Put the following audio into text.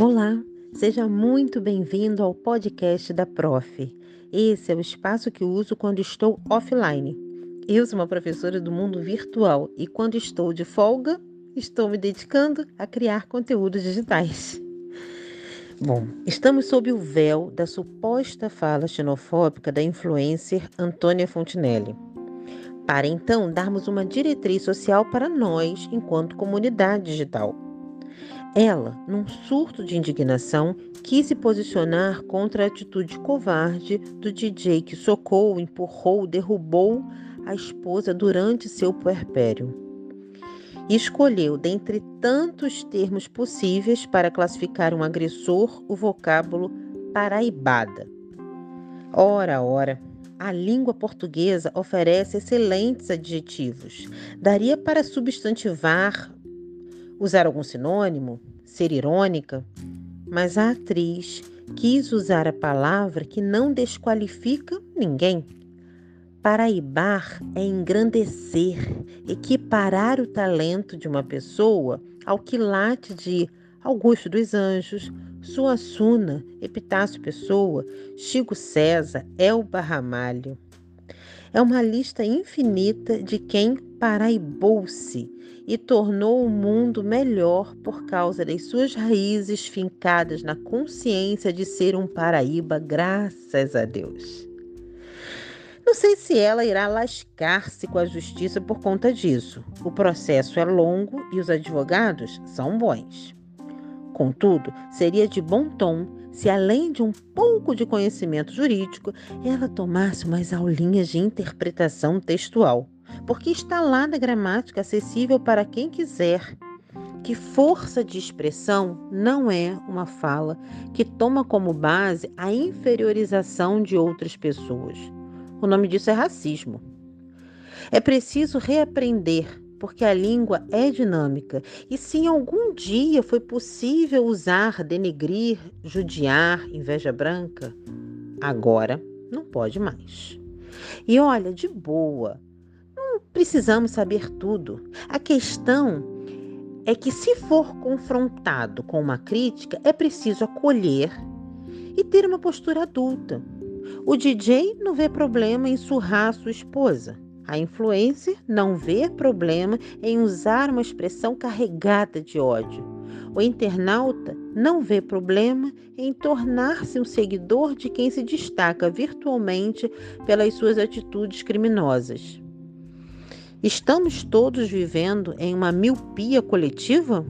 Olá, seja muito bem-vindo ao podcast da Prof. Esse é o espaço que uso quando estou offline. Eu sou uma professora do mundo virtual e quando estou de folga, estou me dedicando a criar conteúdos digitais. Bom, estamos sob o véu da suposta fala xenofóbica da influencer Antônia Fontinelli. Para então darmos uma diretriz social para nós, enquanto comunidade digital. Ela, num surto de indignação, quis se posicionar contra a atitude covarde do DJ que socou, empurrou, derrubou a esposa durante seu puerpério. Escolheu, dentre tantos termos possíveis para classificar um agressor, o vocábulo paraibada. Ora, ora, a língua portuguesa oferece excelentes adjetivos. Daria para substantivar usar algum sinônimo, ser irônica, mas a atriz quis usar a palavra que não desqualifica ninguém. Paraibar é engrandecer, equiparar o talento de uma pessoa ao quilate de Augusto dos Anjos, Suassuna, Epitácio Pessoa, Chico César, Elba Ramalho. É uma lista infinita de quem paraibou-se e tornou o mundo melhor por causa das suas raízes fincadas na consciência de ser um Paraíba, graças a Deus. Não sei se ela irá lascar-se com a justiça por conta disso. O processo é longo e os advogados são bons. Contudo, seria de bom tom se, além de um pouco de conhecimento jurídico, ela tomasse umas aulinhas de interpretação textual porque está lá na gramática acessível para quem quiser. Que força de expressão não é uma fala que toma como base a inferiorização de outras pessoas. O nome disso é racismo. É preciso reaprender, porque a língua é dinâmica. E se em algum dia foi possível usar denegrir, judiar, inveja branca, agora não pode mais. E olha, de boa, precisamos saber tudo. A questão é que, se for confrontado com uma crítica, é preciso acolher e ter uma postura adulta. O DJ não vê problema em surrar sua esposa. A influencer não vê problema em usar uma expressão carregada de ódio. O internauta não vê problema em tornar-se um seguidor de quem se destaca virtualmente pelas suas atitudes criminosas. Estamos todos vivendo em uma miopia coletiva?